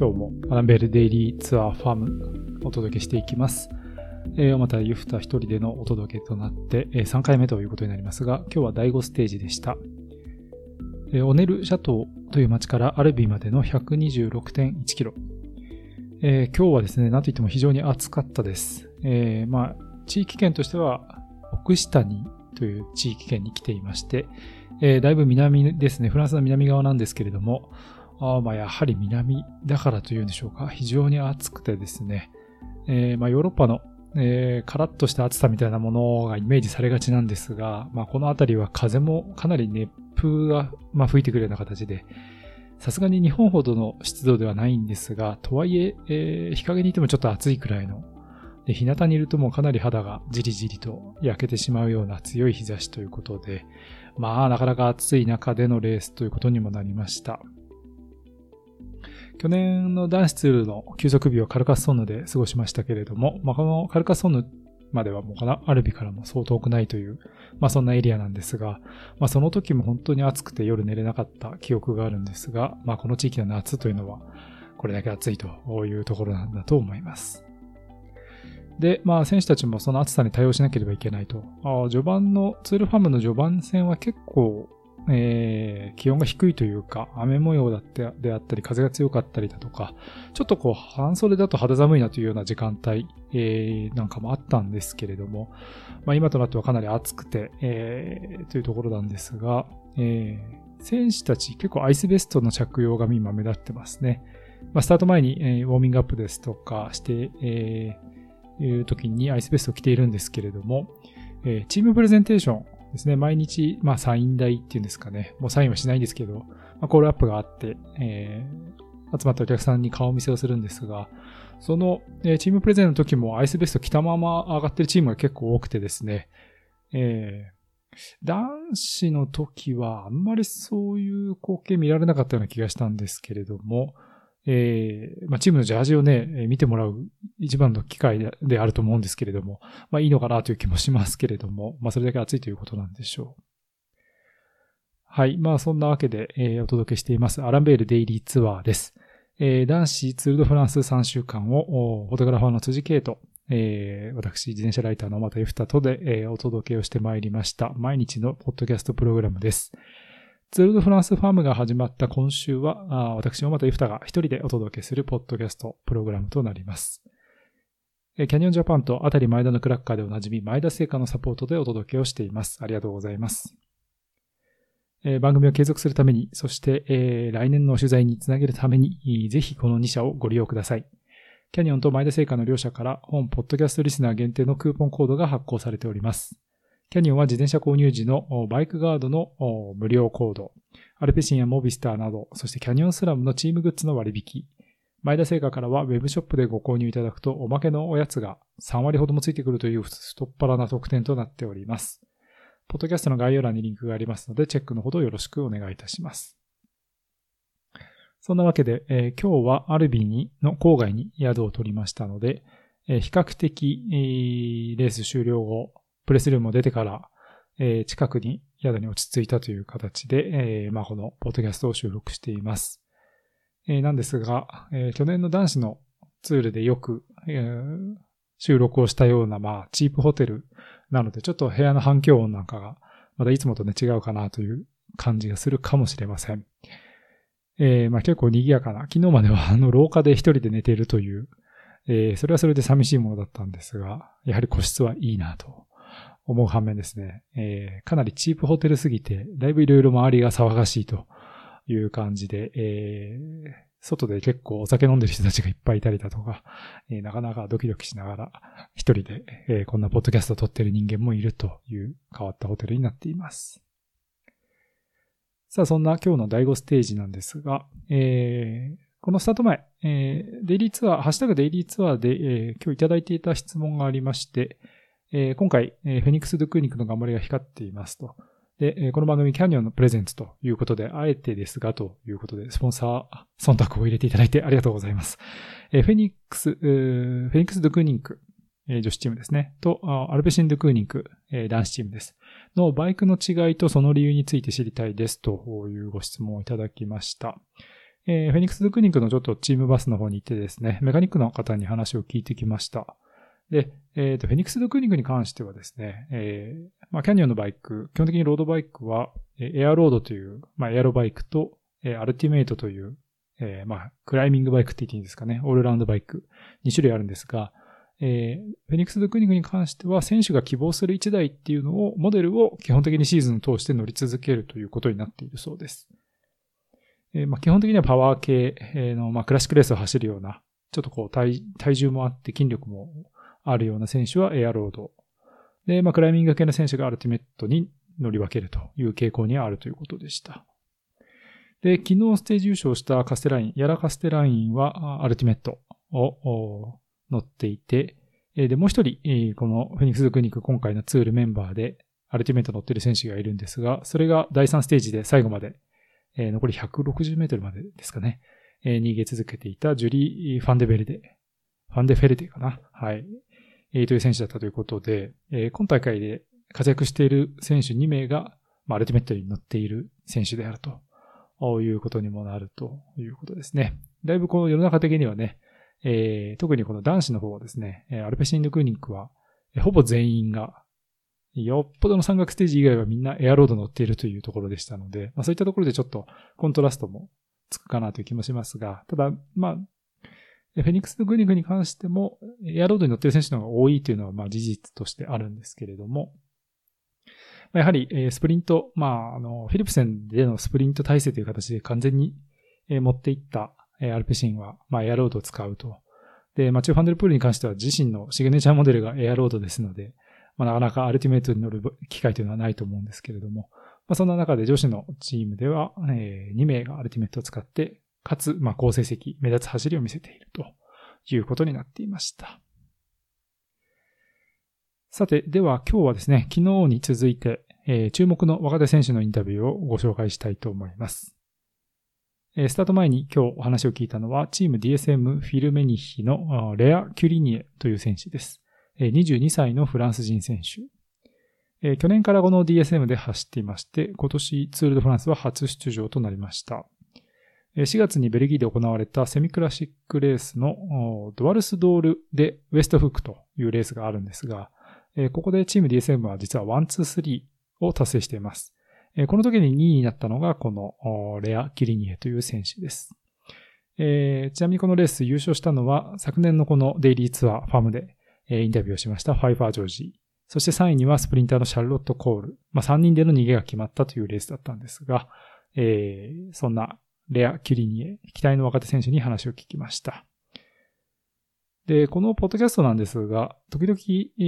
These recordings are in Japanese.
今日もアランベルデイリーツアーファームお届けしていきます。えー、またユフタ一人でのお届けとなって、えー、3回目ということになりますが、今日は第5ステージでした。えー、オネルシャトーという町からアルビーまでの126.1キロ。えー、今日はですね、なんといっても非常に暑かったです。えー、まあ、地域圏としては、奥下にという地域圏に来ていまして、えー、だいぶ南ですね、フランスの南側なんですけれども、あまあやはり南だからというんでしょうか、非常に暑くてですね、えー、まあヨーロッパの、えー、カラッとした暑さみたいなものがイメージされがちなんですが、まあこの辺りは風もかなり熱風が、まあ、吹いてくるような形で、さすがに日本ほどの湿度ではないんですが、とはいええー、日陰にいてもちょっと暑いくらいので、日向にいるともかなり肌がじりじりと焼けてしまうような強い日差しということで、まあなかなか暑い中でのレースということにもなりました。去年の男子ツールの休息日をカルカッソンヌで過ごしましたけれども、まあ、このカルカッソンヌまではもうかなアルビからもそう遠くないという、まあそんなエリアなんですが、まあその時も本当に暑くて夜寝れなかった記憶があるんですが、まあこの地域の夏というのはこれだけ暑いというところなんだと思います。で、まあ選手たちもその暑さに対応しなければいけないと。あ序盤の、ツールファームの序盤戦は結構、えー、気温が低いというか、雨模様だってであったり、風が強かったりだとか、ちょっとこう、半袖だと肌寒いなというような時間帯、えー、なんかもあったんですけれども、まあ今となってはかなり暑くて、えー、というところなんですが、えー、選手たち結構アイスベストの着用が今目立ってますね。まあ、スタート前に、えー、ウォーミングアップですとかして、えー、いう時にアイスベストを着ているんですけれども、えー、チームプレゼンテーションですね、毎日、まあ、サイン台っていうんですかね、もうサインはしないんですけど、まあ、コールアップがあって、えー、集まったお客さんに顔見せをするんですが、その、えー、チームプレゼンの時もアイスベスト着たまま上がってるチームが結構多くてですね、えー、男子の時はあんまりそういう光景見られなかったような気がしたんですけれども、えー、まあ、チームのジャージをね、見てもらう一番の機会であると思うんですけれども、まあいいのかなという気もしますけれども、まあそれだけ暑いということなんでしょう。はい。まあそんなわけで、えー、お届けしていますアランベールデイリーツアーです。えー、男子ツールドフランス3週間をフォトグラファーの辻圭と、えー、私、自転車ライターのまたゆふたとで、えー、お届けをしてまいりました毎日のポッドキャストプログラムです。ツールドフランスファームが始まった今週は、私、もまたゆふたが一人でお届けするポッドキャストプログラムとなります。キャニオンジャパンとあたり前田のクラッカーでおなじみ前田製菓のサポートでお届けをしています。ありがとうございます。番組を継続するために、そして、来年の取材につなげるために、ぜひこの2社をご利用ください。キャニオンと前田製菓の両社から本ポッドキャストリスナー限定のクーポンコードが発行されております。キャニオンは自転車購入時のバイクガードの無料コード、アルペシンやモビスターなど、そしてキャニオンスラムのチームグッズの割引、前田製菓からはウェブショップでご購入いただくとおまけのおやつが3割ほどもついてくるという太っ腹な特典となっております。ポッドキャストの概要欄にリンクがありますので、チェックのほどよろしくお願いいたします。そんなわけで、えー、今日はアルビニの郊外に宿を取りましたので、えー、比較的、えー、レース終了後、プレスルームを出てから、えー、近くに宿に落ち着いたという形で、えー、まあ、このポッドキャストを収録しています。えー、なんですが、え、去年の男子のツールでよく、え、収録をしたような、まあ、チープホテルなので、ちょっと部屋の反響音なんかが、まだいつもとね、違うかなという感じがするかもしれません。えー、まあ結構賑やかな。昨日まではあの廊下で一人で寝ているという、えー、それはそれで寂しいものだったんですが、やはり個室はいいなと思う反面ですね、えー、かなりチープホテルすぎて、だいぶいろいろ周りが騒がしいという感じで、えー、外で結構お酒飲んでる人たちがいっぱいいたりだとか、えー、なかなかドキドキしながら一人で、えー、こんなポッドキャストを撮ってる人間もいるという変わったホテルになっています。さあ、そんな今日の第5ステージなんですが、えー、このスタート前、えー、デイリーツアー、ハッシュタグデイリーツアーで、えー、今日いただいていた質問がありまして、えー、今回、えー、フェニックス・ドゥ・クーニックの頑張りが光っていますと。で、え、この番組キャニオンのプレゼンツということで、あえてですがということで、スポンサー、忖度を入れていただいてありがとうございます。え、フェニックス、フェニックス・ドゥ・クーニック、え、女子チームですね。と、アルペシン・ドゥ・クーニック、え、男子チームです。のバイクの違いとその理由について知りたいですというご質問をいただきました。えー、フェニックス・ドゥクーニックのちょっとチームバスの方に行ってですね、メカニックの方に話を聞いてきました。で、えっ、ー、と、フェニックス・ドゥクニックに関してはですね、えー、まあ、キャニオンのバイク、基本的にロードバイクは、エアロードという、まあ、エアロバイクと、えー、アルティメイトという、えー、まあ、クライミングバイクって言っていいんですかね、オールラウンドバイク、2種類あるんですが、えー、フェニックス・ドゥクニックに関しては、選手が希望する1台っていうのを、モデルを基本的にシーズンを通して乗り続けるということになっているそうです。えー、まあ、基本的にはパワー系の、まあ、クラシックレースを走るような、ちょっとこう体、体重もあって筋力もあるような選手はエアロード。で、まあ、クライミング系の選手がアルティメットに乗り分けるという傾向にあるということでした。で、昨日ステージ優勝したカステライン、ヤラカステラインはアルティメットを乗っていて、で、もう一人、このフェニックス・クニック今回のツールメンバーでアルティメット乗ってる選手がいるんですが、それが第3ステージで最後まで、残り160メートルまでですかね、逃げ続けていたジュリー・ファンデベルデ、ファンデフェルデかなはい。えという選手だったということで、え今大会で活躍している選手2名が、まあアルティメットに乗っている選手であるということにもなるということですね。だいぶこの世の中的にはね、えー、特にこの男子の方はですね、アルペシンドクリニックは、ほぼ全員が、よっぽどの山岳ステージ以外はみんなエアロード乗っているというところでしたので、まあ、そういったところでちょっとコントラストもつくかなという気もしますが、ただ、まあ、フェニックス・グニックに関しても、エアロードに乗ってる選手の方が多いというのは、まあ事実としてあるんですけれども、やはり、スプリント、まあ、あの、フィリプセンでのスプリント体制という形で完全に持っていったアルペシンは、まあ、エアロードを使うと。で、マチュー・ファンデルプールに関しては自身のシグネチャーモデルがエアロードですので、まあ、なかなかアルティメットに乗る機会というのはないと思うんですけれども、まあ、そんな中で女子のチームでは、え、2名がアルティメットを使って、かつ、まあ、好成績、目立つ走りを見せているということになっていました。さて、では今日はですね、昨日に続いて、えー、注目の若手選手のインタビューをご紹介したいと思います。スタート前に今日お話を聞いたのは、チーム DSM フィルメニヒのレア・キュリニエという選手です。22歳のフランス人選手。去年からこの DSM で走っていまして、今年ツールドフランスは初出場となりました。4月にベルギーで行われたセミクラシックレースのドワルスドールでウエストフックというレースがあるんですが、ここでチーム DSM は実は1、2、3を達成しています。この時に2位になったのがこのレア・キリニエという選手です。ちなみにこのレース優勝したのは昨年のこのデイリーツールファムでインタビューをしましたファイファー・ジョージー。そして3位にはスプリンターのシャルロット・コール。まあ3人での逃げが決まったというレースだったんですが、えー、そんなレア・キュリニエ、期待の若手選手に話を聞きました。で、このポッドキャストなんですが、時々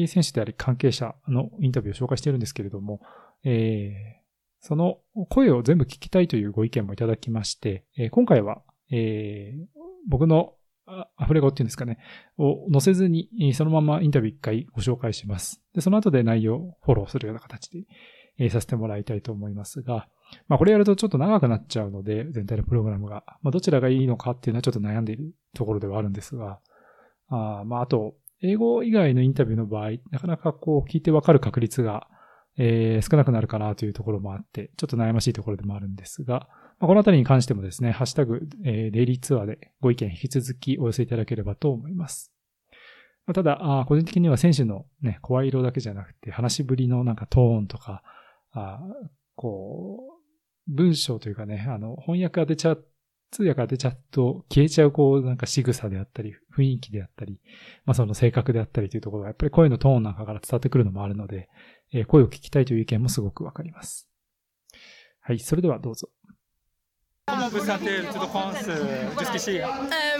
選手であり関係者のインタビューを紹介しているんですけれども、えー、その声を全部聞きたいというご意見もいただきまして、えー、今回は、えー、僕のアフレコっていうんですかね、を載せずに、そのままインタビュー一回ご紹介します。で、その後で内容をフォローするような形で、えー、させてもらいたいと思いますが、まあこれやるとちょっと長くなっちゃうので、全体のプログラムが。まあどちらがいいのかっていうのはちょっと悩んでいるところではあるんですが、あまああと、英語以外のインタビューの場合、なかなかこう聞いてわかる確率がえー、少なくなるかなというところもあって、ちょっと悩ましいところでもあるんですが、まあ、このあたりに関してもですね、ハッシュタグ、えー、デイリーツアーでご意見引き続きお寄せいただければと思います。まあ、ただあ、個人的には選手のね、声色だけじゃなくて、話しぶりのなんかトーンとか、あこう、文章というかね、あの、翻訳が出ちゃ通訳が出ちゃうと消えちゃうこうなんか仕草であったり、雰囲気であったり、まあその性格であったりというところがやっぱり声のトーンなんかから伝わってくるのもあるので、え声を聞きたいという意見もすごくわかります。はい、それではどうぞ。Comment vous sentez le Tour de France euh, jusqu'ici euh,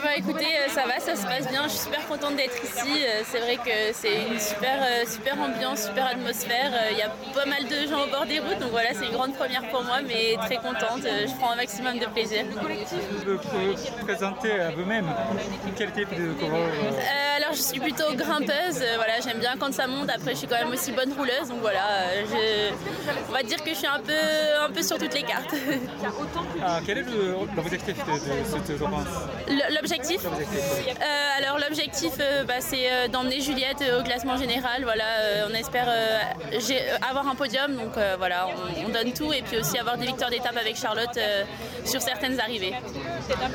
bah, Écoutez, euh, ça va, ça se passe bien. Je suis super contente d'être ici. Euh, c'est vrai que c'est une super, super ambiance, super atmosphère. Il y a pas mal de gens au bord des routes, donc voilà, c'est une grande première pour moi, mais très contente. Je prends un maximum de plaisir. Vous pouvez vous présenter à vous-même Quel type de coureur je suis plutôt grimpeuse. Euh, voilà, j'aime bien quand ça monte. Après, je suis quand même aussi bonne rouleuse. Donc voilà, euh, je, on va dire que je suis un peu, un peu sur toutes les cartes. Ah, quel est l'objectif de, cette Tour L'objectif euh, Alors l'objectif, bah, c'est d'emmener Juliette au classement général. Voilà, on espère avoir un podium. Donc voilà, on, donne tout et puis aussi avoir des victoires d'étape avec Charlotte sur certaines arrivées.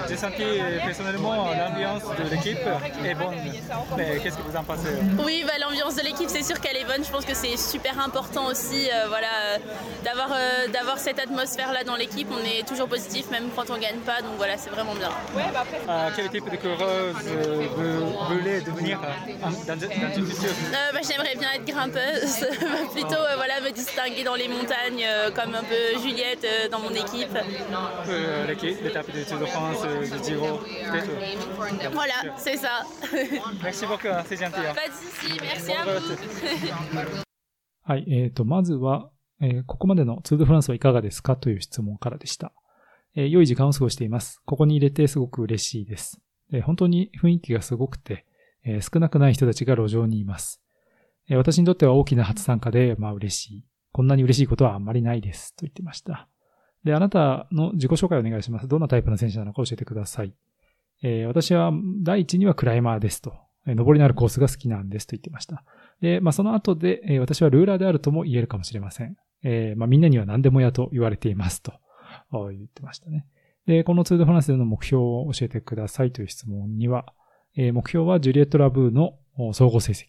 J'ai senti personnellement l'ambiance de l'équipe est bonne. Mais qu'est-ce que vous en pensez Oui, bah, l'ambiance de l'équipe, c'est sûr qu'elle est bonne. Je pense que c'est super important aussi euh, voilà, euh, d'avoir, euh, d'avoir cette atmosphère-là dans l'équipe. On est toujours positif, même quand on ne gagne pas. Donc voilà, c'est vraiment bien. Bah, quel type de coureuse vous voulez devenir dans, dans une future bah, J'aimerais bien être grimpeuse. Plutôt voilà, me distinguer dans les montagnes, comme un peu Juliette dans mon équipe. L'étape de Tour de France, de Giro, peut-être Voilà, c'est ça. Merci beaucoup, c'est gentil. Pas de soucis, merci à vous.はい、えっ、ー、と、まずは、えー、ここまでのツール・フランスはいかがですかという質問からでした。 え、良い時間を過ごしています。ここに入れてすごく嬉しいです。え本当に雰囲気がすごくて、え少なくない人たちが路上にいます。え私にとっては大きな初参加で、まあ嬉しい。こんなに嬉しいことはあんまりないです。と言ってました。で、あなたの自己紹介をお願いします。どんなタイプの選手なのか教えてください。えー、私は第一にはクライマーですと。え登りのあるコースが好きなんですと言ってました。で、まあ、その後で、え、私はルーラーであるとも言えるかもしれません。えー、まあ、みんなには何でもやと言われていますと言ってましたね。で、このツールフランスでの目標を教えてくださいという質問には、えー、目標はジュリエット・ラブーの総合成績。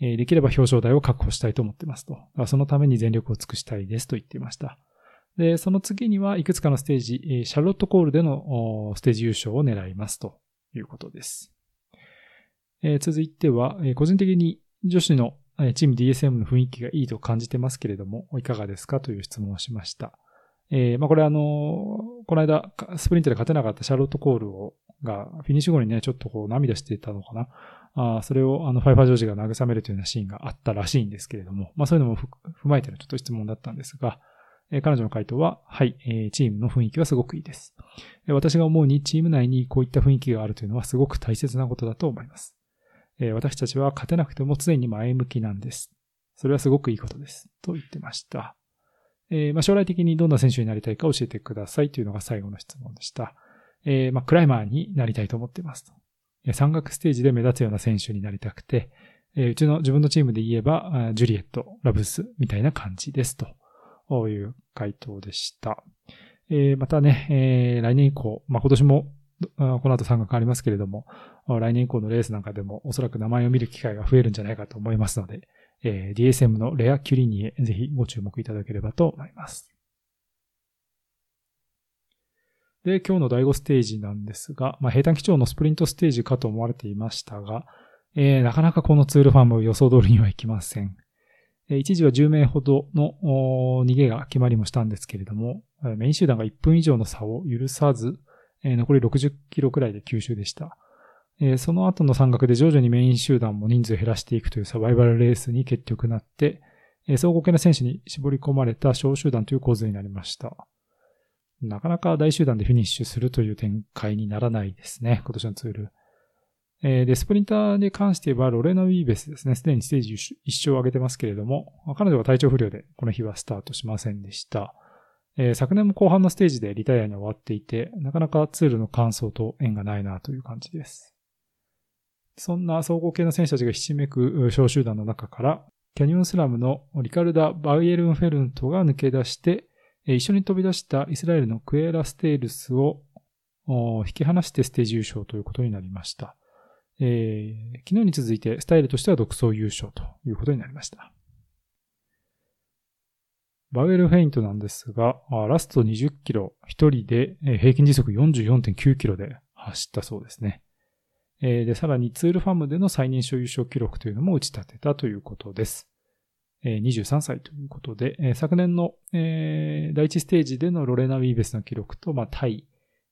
えー、できれば表彰台を確保したいと思ってますと。そのために全力を尽くしたいですと言っていました。で、その次にはいくつかのステージえ、シャルロットコールでのステージ優勝を狙いますということです。えー、続いては、えー、個人的に女子のチーム DSM の雰囲気がいいと感じてますけれども、いかがですかという質問をしました。えー、まあこれあの、この間、スプリントで勝てなかったシャーロット・コールを、が、フィニッシュ後にね、ちょっとこう涙してたのかな。あそれをあの、ファイファージョージが慰めるというようなシーンがあったらしいんですけれども、まあそういうのも踏まえてのちょっと質問だったんですが、え、彼女の回答は、はい、え、チームの雰囲気はすごくいいです。え私が思うにチーム内にこういった雰囲気があるというのはすごく大切なことだと思います。え私たちは勝てなくても常に前向きなんです。それはすごくいいことです。と言ってました。えー、まあ、将来的にどんな選手になりたいか教えてくださいというのが最後の質問でした。えー、まあ、クライマーになりたいと思っていますと。山岳ステージで目立つような選手になりたくて、えー、うちの自分のチームで言えば、ジュリエット、ラブスみたいな感じですという回答でした。えー、またね、えー、来年以降、まあ、今年もこの後参加変わりますけれども、来年以降のレースなんかでもおそらく名前を見る機会が増えるんじゃないかと思いますので、えー、DSM のレアキュリニエ、ぜひご注目いただければと思います。で、今日の第5ステージなんですが、まあ、平坦基調のスプリントステージかと思われていましたが、えー、なかなかこのツールファーム予想通りにはいきません。えー、一時は10名ほどの逃げが決まりもしたんですけれども、メイン集団が1分以上の差を許さず、えー、残り60キロくらいで吸収でした。えー、その後の山岳で徐々にメイン集団も人数減らしていくというサバイバルレースに結局なって、えー、総合系の選手に絞り込まれた小集団という構図になりました。なかなか大集団でフィニッシュするという展開にならないですね、今年のツール。えー、で、スプリンターに関して言えば、ロレナ・ウィーベスですね。すでにステージ1勝を上げてますけれども、彼女は体調不良でこの日はスタートしませんでした。えー、昨年も後半のステージでリタイアに終わっていて、なかなかツールの感想と縁がないなという感じです。そんな総合系の選手たちがひしめく小集団の中から、キャニオンスラムのリカルダ・バウエルンフェルントが抜け出して、一緒に飛び出したイスラエルのクエラ・ステールスを引き離してステージ優勝ということになりました。えー、昨日に続いてスタイルとしては独走優勝ということになりました。バウエルフェイントなんですが、ラスト20キロ、一人で平均時速44.9キロで走ったそうですね。で、さらにツールファムでの最年少優勝記録というのも打ち立てたということです。23歳ということで、昨年の第1ステージでのロレナ・ウィーベスの記録と、まあ、対、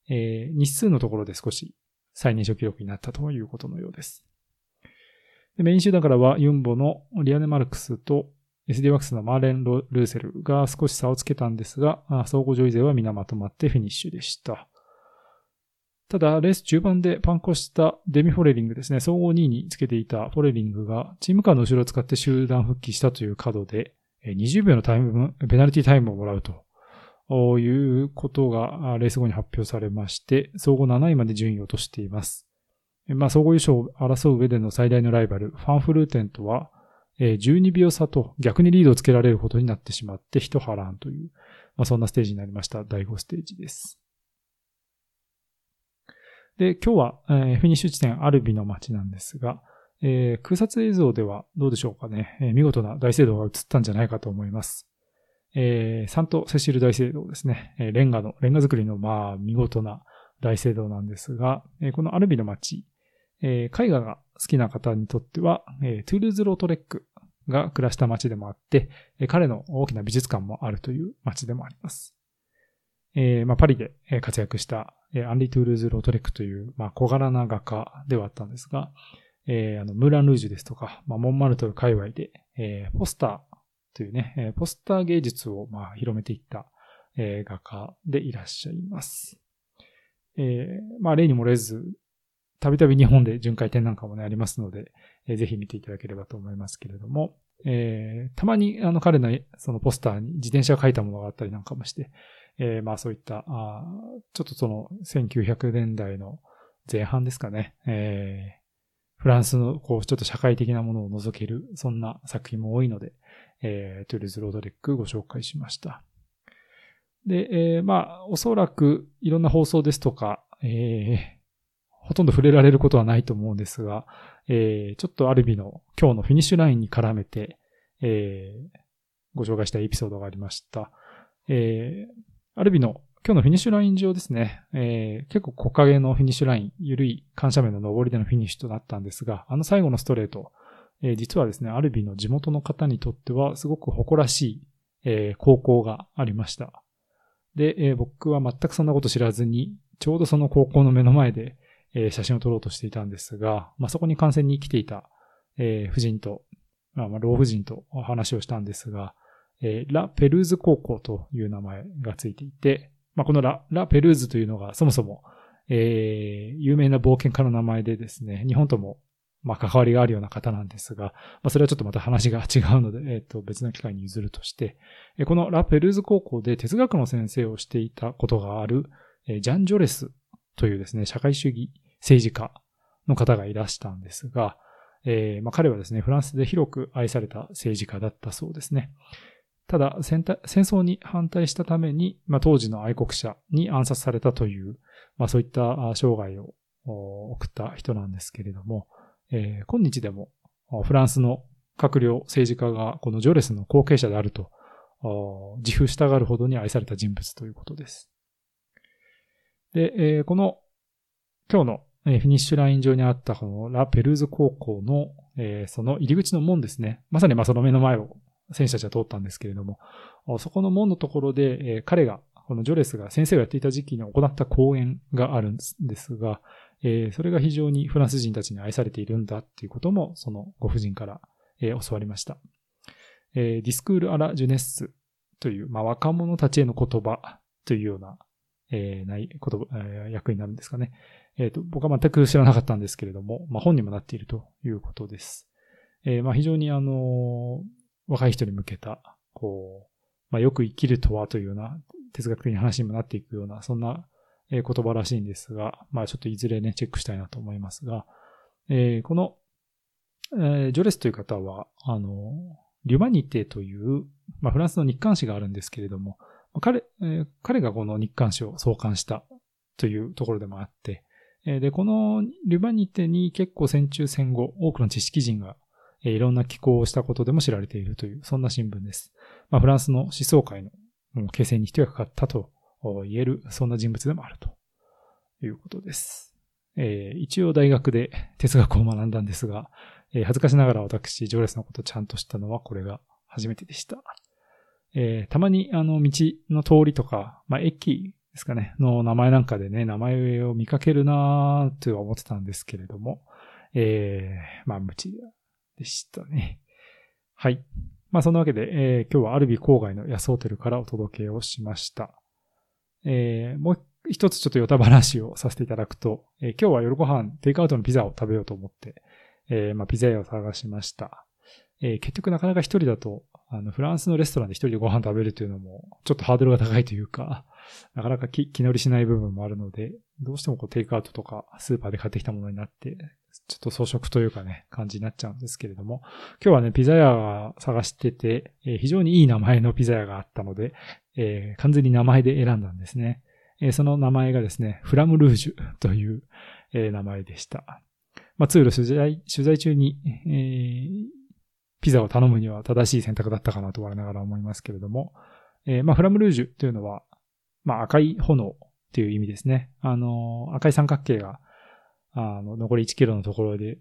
日数のところで少し最年少記録になったということのようです。でメイン集団からはユンボのリアネ・マルクスと SD ワックスのマーレン・ローセルが少し差をつけたんですが、総合上位勢は皆まとまってフィニッシュでした。ただ、レース中盤でパンクしたデミ・フォレリングですね、総合2位につけていたフォレリングが、チームカーの後ろを使って集団復帰したというかどで、20秒のタイム、ペナルティタイムをもらうということが、レース後に発表されまして、総合7位まで順位を落としています。まあ、総合優勝を争う上での最大のライバル、ファンフルーテンとは、12秒差と逆にリードをつけられることになってしまって一波乱という、まあ、そんなステージになりました。第5ステージです。で、今日は、えー、フィニッシュ地点アルビの街なんですが、えー、空撮映像ではどうでしょうかね、えー、見事な大聖堂が映ったんじゃないかと思います。えー、サントセシル大聖堂ですね。えー、レンガの、レンガ作りのまあ見事な大聖堂なんですが、えー、このアルビの街、えー、絵画が好きな方にとっては、えー、トゥールーズ・ロートレックが暮らした街でもあって、えー、彼の大きな美術館もあるという街でもあります。えー、まあ、パリで活躍したえアンリ・トゥールーズ・ロトレックという、まあ、小柄な画家ではあったんですが、えー、あの、ムーラン・ルージュですとか、まあ、モンマルトル界隈で、えー、ポスターというね、えー、ポスター芸術を、まあ、広めていった、えー、画家でいらっしゃいます。えー、まあ、例に漏れず、たびたび日本で巡回展なんかもね、ありますので、えー、ぜひ見ていただければと思いますけれども、えー、たまにあの彼のそのポスターに自転車が書いたものがあったりなんかもして、えー、まあそういった、あちょっとその1900年代の前半ですかね、えー、フランスのこうちょっと社会的なものを覗ける、そんな作品も多いので、えー、トゥールーズ・ロートレックご紹介しました。で、えー、まあおそらくいろんな放送ですとか、えー、ほとんど触れられることはないと思うんですが、えー、ちょっとアルビの今日のフィニッシュラインに絡めて、えー、ご紹介したエピソードがありました。えー、アルビの今日のフィニッシュライン上ですね、えー、結構木陰のフィニッシュライン、緩い緩斜面の上りでのフィニッシュとなったんですが、あの最後のストレート、えー、実はですね、アルビの地元の方にとってはすごく誇らしい、えー、高校がありました。で、えー、僕は全くそんなこと知らずに、ちょうどその高校の目の前で、えー、写真を撮ろうとしていたんですが、まあ、そこに観戦に来ていた、えー、夫人と、まあ、まあ老婦人とお話をしたんですが、えー、ラ・ペルーズ高校という名前がついていて、まあ、このラ・ラ・ペルーズというのがそもそも、えー、有名な冒険家の名前でですね、日本とも、まあ、関わりがあるような方なんですが、まあ、それはちょっとまた話が違うので、えっ、ー、と、別の機会に譲るとして、え、このラ・ペルーズ高校で哲学の先生をしていたことがある、え、ジャン・ジョレスというですね、社会主義政治家の方がいらしたんですが、えーまあ、彼はですね、フランスで広く愛された政治家だったそうですね。ただ戦、争に反対したために、まあ、当時の愛国者に暗殺されたという、まあ、そういった生涯を送った人なんですけれども、えー、今日でもフランスの閣僚、政治家がこのジョレスの後継者であると自負したがるほどに愛された人物ということです。で、えー、この今日のフィニッシュライン上にあったこのラ・ペルーズ高校の、えー、その入り口の門ですね。まさにまあその目の前を選手たちは通ったんですけれども、そこの門のところで、え彼が、このジョレスが先生をやっていた時期に行った講演があるんですが、えそれが非常にフランス人たちに愛されているんだっていうことも、そのご婦人から、え教わりました。えディスクール・アラ・ジュネッスという、まあ、若者たちへの言葉というような、え、ない、言葉、え、役になるんですかね。えっ、と、僕は全く知らなかったんですけれども、まあ、本にもなっているということです。えー、まあ、非常にあの若い人に向けた、こう、まあ、よく生きるとはというような哲学的な話にもなっていくような、そんな言葉らしいんですが、まあちょっといずれね、チェックしたいなと思いますが、えー、この、えー、ジョレスという方は、あの、リュマニテという、まあフランスの日刊誌があるんですけれども、彼、えー、彼がこの日刊誌を創刊したというところでもあって、で、このリュマニテに結構戦中戦後、多くの知識人がいろんな寄稿をしたことでも知られているという、そんな新聞です。まあ、フランスの思想界の形成に一役買ったと言える、そんな人物でもあるということです。えー、一応大学で哲学を学んだんですが、えー、恥ずかしながら私、ジョレスのことちゃんと知ったのはこれが初めてでした。えー、たまにあの道の通りとか、まあ、駅ですかね、の名前なんかでね、名前を見かけるなぁとは思ってたんですけれども、えー、まあ、無知でしたね。はい。まあそんなわけで、えー、今日はアルビ郊外の安ホテルからお届けをしました。えー、もう一つちょっとヨタ話をさせていただくと、えー、今日は夜ご飯、テイクアウトのピザを食べようと思って、えー、まあ、ピザ屋を探しました。えー、結局なかなか一人だと、あの、フランスのレストランで一人でご飯食べるというのも、ちょっとハードルが高いというか、なかなか気気乗りしない部分もあるので、どうしてもこうテイクアウトとかスーパーで買ってきたものになって、ちょっと装飾というかね、感じになっちゃうんですけれども、今日はね、ピザ屋が探してて、えー、非常にいい名前のピザ屋があったので、えー、完全に名前で選んだんですね。えー、その名前がですね、フラムルージュという、えー、名前でした。まあ、ツール取材、取材中に、え、ピザを頼むには正しい選択だったかなと我ながら思いますけれども、え、まあ、フラムルージュというのは、まあ、赤い炎という意味ですね。あの、赤い三角形が、あの、残り1キロのところで、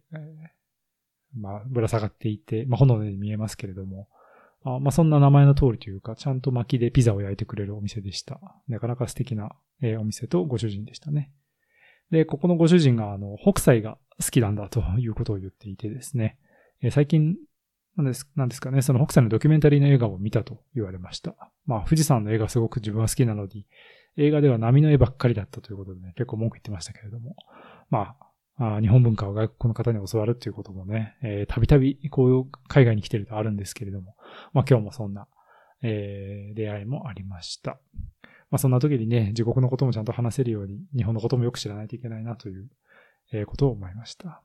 まあ、ぶら下がっていて、まあ、炎で見えますけれども、あまあ、そんな名前の通りというか、ちゃんと薪でピザを焼いてくれるお店でした。なかなか素敵な、お店とご主人でしたね。で、ここのご主人が、あの、北斎が好きなんだということを言っていてですね、最近、なんです、なんですかね、その北斎のドキュメンタリーの映画を見たと言われました。まあ、富士山の絵がすごく自分は好きなので、映画では波の絵ばっかりだったということでね、結構文句言ってましたけれども、まあ、日本文化を外国の方に教わるっていうこともね、えー、たびたびこういう海外に来てるとあるんですけれども、まあ今日もそんな、えー、出会いもありました。まあそんな時にね、自国のこともちゃんと話せるように、日本のこともよく知らないといけないなという、えー、ことを思いました。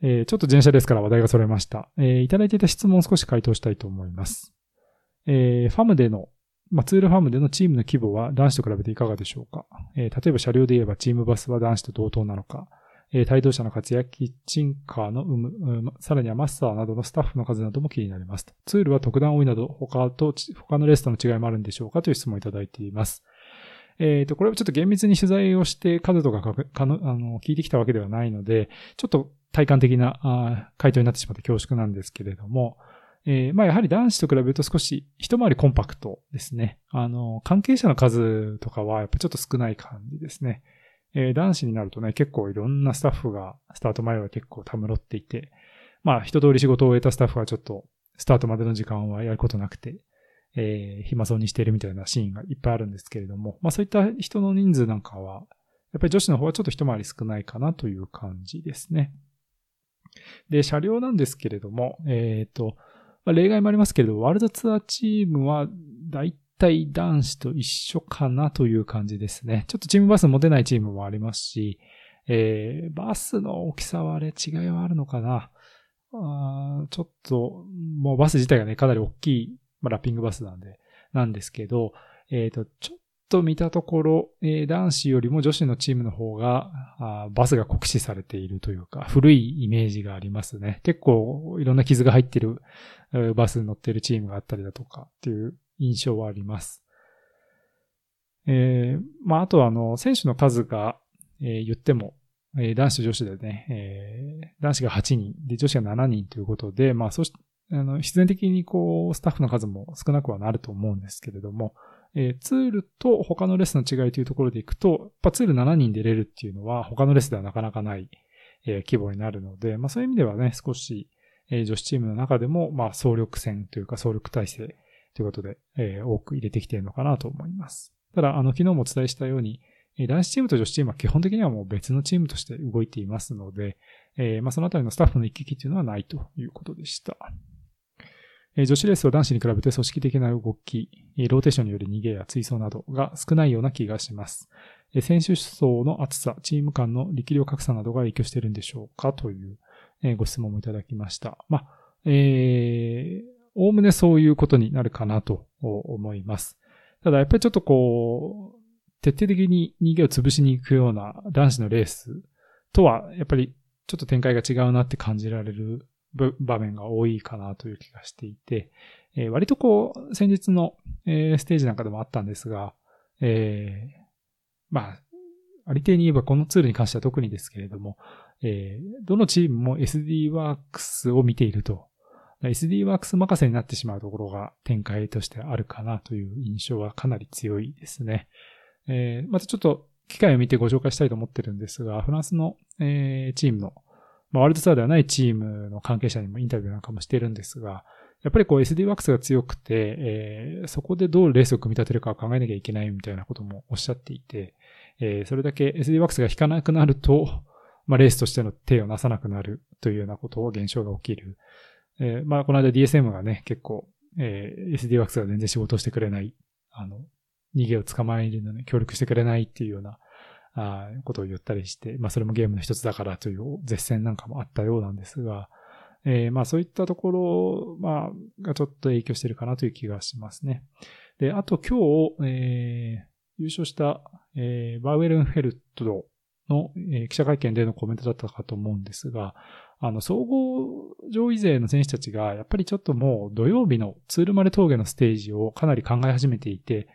えー、ちょっと前者ですから話題がそれました。えー、いただいていた質問を少し回答したいと思います。えー、ファムでのまあ、ツールファームでのチームの規模は男子と比べていかがでしょうか、えー、例えば車両で言えばチームバスは男子と同等なのか、えー、帯同者の活躍、キッチンカーの有無、うん、さらにはマスターなどのスタッフの数なども気になります。ツールは特段多いなど、他と、他のレストの違いもあるんでしょうかという質問をいただいています。えっ、ー、と、これはちょっと厳密に取材をして数とかかのあの聞いてきたわけではないので、ちょっと体感的なあ回答になってしまって恐縮なんですけれども、えー、まあやはり男子と比べると少し一回りコンパクトですね。あの、関係者の数とかはやっぱちょっと少ない感じですね。えー、男子になるとね、結構いろんなスタッフがスタート前は結構たむろっていて、まあ一通り仕事を終えたスタッフはちょっとスタートまでの時間はやることなくて、えー、暇そうにしているみたいなシーンがいっぱいあるんですけれども、まあそういった人の人数なんかは、やっぱり女子の方はちょっと一回り少ないかなという感じですね。で、車両なんですけれども、えっ、ー、と、まあ、例外もありますけれど、ワールドツアーチームは大体男子と一緒かなという感じですね。ちょっとチームバス持てないチームもありますし、えー、バスの大きさはあれ違いはあるのかなあちょっと、もうバス自体がね、かなり大きい、まあ、ラッピングバスなんで、なんですけど、えっ、ー、と、ちょっと見たところ、えー、男子よりも女子のチームの方があバスが酷使されているというか、古いイメージがありますね。結構いろんな傷が入ってるバスに乗ってるチームがあったりだとかっていう印象はあります。えー、まあ、あとはあの、選手の数が、えー、言っても、えー、男子と女子でね、えー、男子が8人、で、女子が7人ということで、まあ、そしあの、必然的にこう、スタッフの数も少なくはなると思うんですけれども、えー、ツールと他のレスの違いというところでいくと、やっぱツール7人出れるっていうのは他のレスではなかなかない、えー、規模になるので、まあそういう意味ではね、少し、えー、女子チームの中でも、まあ総力戦というか総力体制ということで、えー、多く入れてきているのかなと思います。ただ、あの、昨日もお伝えしたように、男子チームと女子チームは基本的にはもう別のチームとして動いていますので、えー、まあそのあたりのスタッフの行き来というのはないということでした。女子レースは男子に比べて組織的な動き、ローテーションによる逃げや追走などが少ないような気がします。選手層の厚さ、チーム間の力量格差などが影響しているんでしょうか？というご質問もいただきました。まあ、えー、おおむねそういうことになるかなと思います。ただやっぱりちょっとこう、徹底的に逃げを潰しに行くような男子のレースとは、やっぱりちょっと展開が違うなって感じられる場面が多いかなという気がしていて、えー、割とこう、先日の、えー、ステージなんかでもあったんですが、えー、まあ、ありていに言えばこのツールに関しては特にですけれども、えー、どのチームも SDWorks を見ていると、SDWorks 任せになってしまうところが展開としてあるかなという印象はかなり強いですね。えー、またちょっと機会を見てご紹介したいと思ってるんですが、フランスの、えー、チームのまあ、ワールドツアーではないチームの関係者にもインタビューなんかもしてるんですが、やっぱりこう SD ワークスが強くて、えー、そこでどうレースを組み立てるかを考えなきゃいけないみたいなこともおっしゃっていて、えー、それだけ SD ワークスが引かなくなると、まあ、レースとしての手をなさなくなるというようなことを現象が起きる。えー、まあ、この間 DSM がね、結構、えー、SD ワークスが全然仕事してくれない、あの、逃げを捕まえるのに協力してくれないっていうような、あことを言ったりして、まあ、それもゲームの一つだからという絶戦なんかもあったようなんですが、えー、まあそういったところ、まあ、がちょっと影響してるかなという気がしますね。で、あと今日、えー、優勝した、えー、バウエルンフェルトの、えー、記者会見でのコメントだったかと思うんですが、あの、総合上位勢の選手たちが、やっぱりちょっともう土曜日のツールマレ峠のステージをかなり考え始めていて、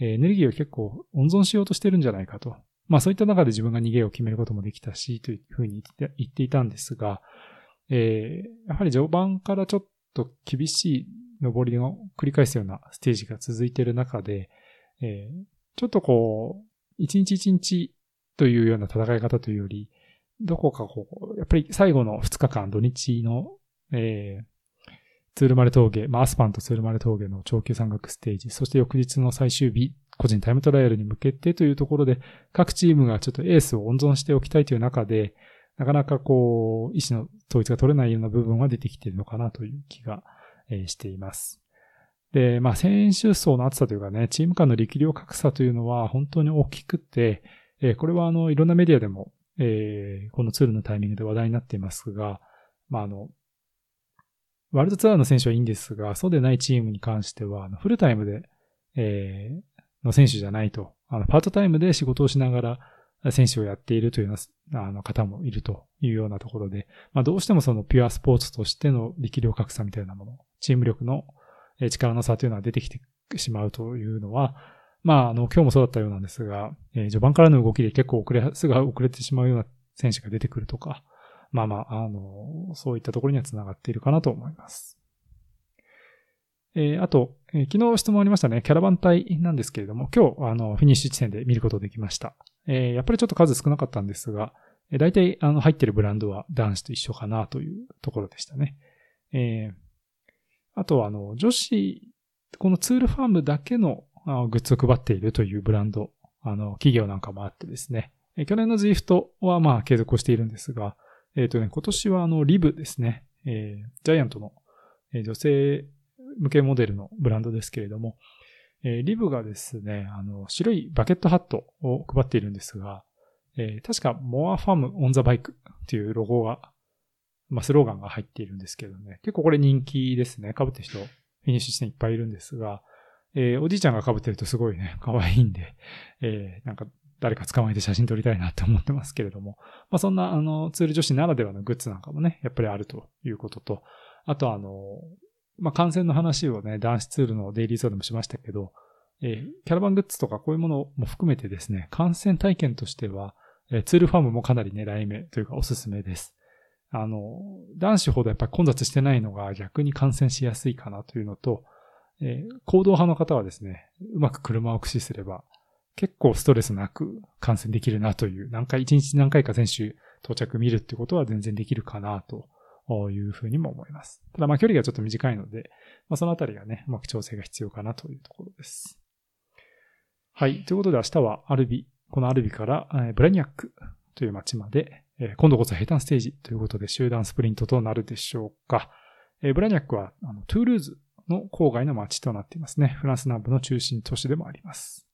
エネルギーを結構温存しようとしてるんじゃないかと。まあそういった中で自分が逃げを決めることもできたし、というふうに言って言っていたんですが、えー、やはり序盤からちょっと厳しい上りを繰り返すようなステージが続いている中で、えー、ちょっとこう、一日一日というような戦い方というより、どこかこう、やっぱり最後の2日間、土日の、えー、ツールマレ峠、まあ、アスパンとツールマレ峠の長級山岳ステージ、そして翌日の最終日、個人タイムトライアルに向けてというところで、各チームがちょっとエースを温存しておきたいという中で、なかなかこう、意思の統一が取れないような部分は出てきているのかなという気が、しています。で、まあ、選手層の厚さというかね、チーム間の力量格差というのは本当に大きくて、えこれはあの、いろんなメディアでも、えこのツールのタイミングで話題になっていますが、まあ、あの、ワールドツアーの選手はいいんですが、そうでないチームに関しては、フルタイムで、えー、の選手じゃないと、あの、パートタイムで仕事をしながら、選手をやっているというような、あの方もいるというようなところで、まあどうしてもそのピュアスポーツとしての力量格差みたいなもの、チーム力の力の差というのは出てきてしまうというのは、まああの今日もそうだったようなんですが、えー、序盤からの動きで結構遅れ、すぐ遅れてしまうような選手が出てくるとか、まあまあ、あの、そういったところには繋がっているかなと思います。えー、あと、えー、昨日質問ありましたね。キャラバン隊なんですけれども、今日、あの、フィニッシュ地点で見ることできました。えー、やっぱりちょっと数少なかったんですが、えー、大体、あの、入ってるブランドは男子と一緒かなというところでしたね。えー、あとは、あの、女子、このツールファームだけのあグッズを配っているというブランド、あの、企業なんかもあってですね。えー、去年の ZIFT はまあ継続をしているんですが、えっ、ー、とね、今年はあの、リブですね。えー、ジャイアントの、え、女性向けモデルのブランドですけれども、えー、リブがですね、あの、白いバケットハットを配っているんですが、えー、確か More Fun on the Bike っていうロゴが、まあ、スローガンが入っているんですけどね、結構これ人気ですね。被ってる人、フィニッシュ地点いっぱいいるんですが、えー、おじいちゃんが被ってるとすごいね、可愛いんで、えー、なんか誰か捕まえて写真撮りたいなって思ってますけれども、まあ、そんな、あの、ツール女子ならではのグッズなんかもね、やっぱりあるということと、あとあの、まあ、感染の話をね、男子ツールのデイリーゾーでもしましたけど、えー、キャラバングッズとかこういうものも含めてですね、感染体験としては、えー、ツールファームもかなり狙い目というかおすすめです。あの、男子ほどやっぱり混雑してないのが逆に感染しやすいかなというのと、えー、行動派の方はですね、うまく車を駆使すれば、結構ストレスなく感染できるなという、何回、一日何回か選手到着見るってことは全然できるかなとというふうにも思います。ただまあ距離がちょっと短いので、まあ、そのあたりがね、うまく調整が必要かなというところです。はい。ということで明日はアルビ、このアルビから、えブラニャックという街まで、え今度こそ平坦ステージということで集団スプリントとなるでしょうか。えブラニャックはあのトゥールーズの郊外の街となっていますね。フランス南部の中心都市でもあります。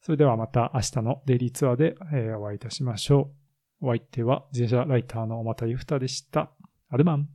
それではまた明日のデイリーツアーで、えお会いいたしましょう。お相手は自転車ライターの小又ゆふたでした。アルマン。